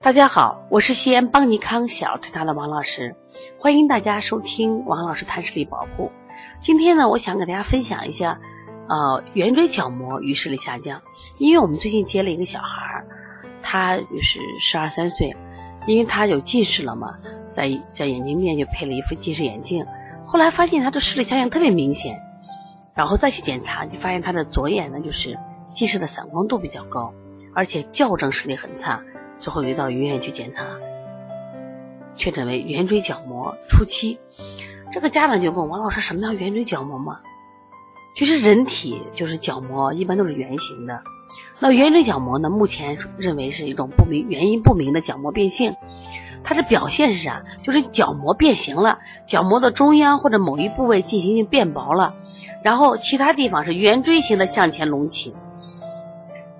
大家好，我是西安邦尼康小儿推拿的王老师，欢迎大家收听王老师谈视力保护。今天呢，我想给大家分享一下，呃，圆锥角膜与视力下降。因为我们最近接了一个小孩儿，他就是十二三岁，因为他有近视了嘛，在在眼睛面就配了一副近视眼镜。后来发现他的视力下降特别明显，然后再去检查，就发现他的左眼呢就是近视的散光度比较高，而且校正视力很差。最后又到医院去检查，确诊为圆锥角膜初期。这个家长就问王老师：“什么叫圆锥角膜嘛？”其实人体就是角膜，一般都是圆形的。那圆锥角膜呢？目前认为是一种不明原因不明的角膜变性。它的表现是啥？就是角膜变形了，角膜的中央或者某一部位进行性变薄了，然后其他地方是圆锥形的向前隆起。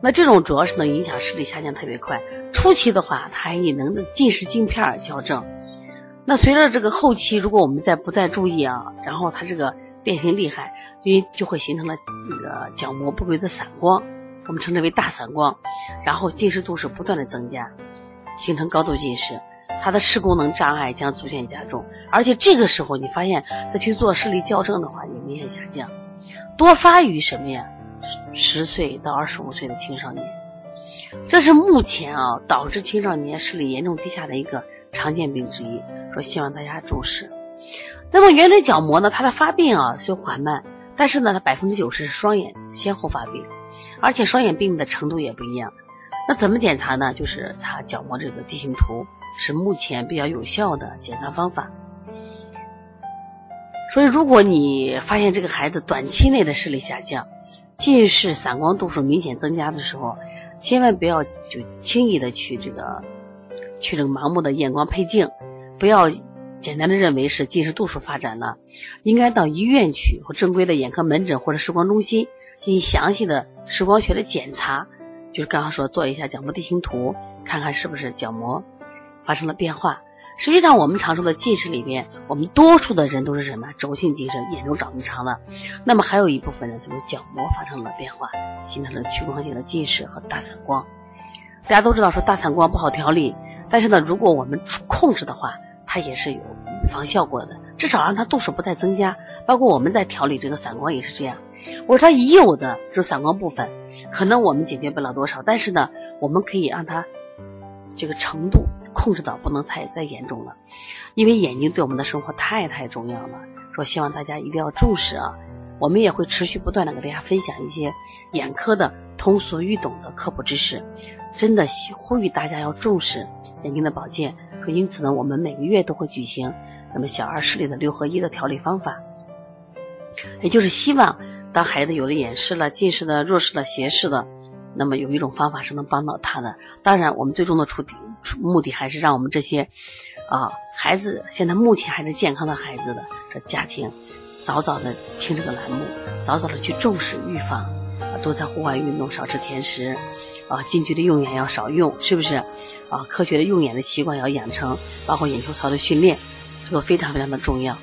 那这种主要是能影响视力下降特别快。初期的话，它还能近视镜片矫正。那随着这个后期，如果我们再不再注意啊，然后它这个变形厉害，因为就会形成了那个角膜不规则散光，我们称之为大散光，然后近视度数不断的增加，形成高度近视，它的视功能障碍将逐渐加重。而且这个时候，你发现再去做视力矫正的话，也明显下降，多发于什么呀？十岁到二十五岁的青少年。这是目前啊导致青少年视力严重低下的一个常见病之一，说希望大家重视。那么圆锥角膜呢，它的发病啊虽缓慢，但是呢，它百分之九十是双眼先后发病，而且双眼病的程度也不一样。那怎么检查呢？就是查角膜这个地形图，是目前比较有效的检查方法。所以，如果你发现这个孩子短期内的视力下降，近视散光度数明显增加的时候，千万不要就轻易的去这个去这个盲目的验光配镜，不要简单的认为是近视度数发展了，应该到医院去或正规的眼科门诊或者视光中心进行详细的视光学的检查，就是刚刚说做一下角膜地形图，看看是不是角膜发生了变化。实际上，我们常说的近视里边，我们多数的人都是什么？轴性近视，眼周长得长了。那么还有一部分人，就是角膜发生了变化，形成了屈光性的近视和大散光。大家都知道说大散光不好调理，但是呢，如果我们控制的话，它也是有预防效果的，至少让它度数不再增加。包括我们在调理这个散光也是这样。我说它已有的就是散光部分，可能我们解决不了多少，但是呢，我们可以让它这个程度。控制到不能再再严重了，因为眼睛对我们的生活太太重要了。说希望大家一定要重视啊！我们也会持续不断的给大家分享一些眼科的通俗易懂的科普知识，真的呼吁大家要重视眼睛的保健。说因此呢，我们每个月都会举行那么小儿视力的六合一的调理方法，也就是希望当孩子有了眼视了、近视了、弱视了、斜视的。那么有一种方法是能帮到他的，当然我们最终的出题目的还是让我们这些啊孩子现在目前还是健康的孩子的这家庭，早早的听这个栏目，早早的去重视预防，啊多在户外运动，少吃甜食，啊近距离用眼要少用，是不是？啊科学的用眼的习惯要养成，包括眼球操的训练，这个非常非常的重要。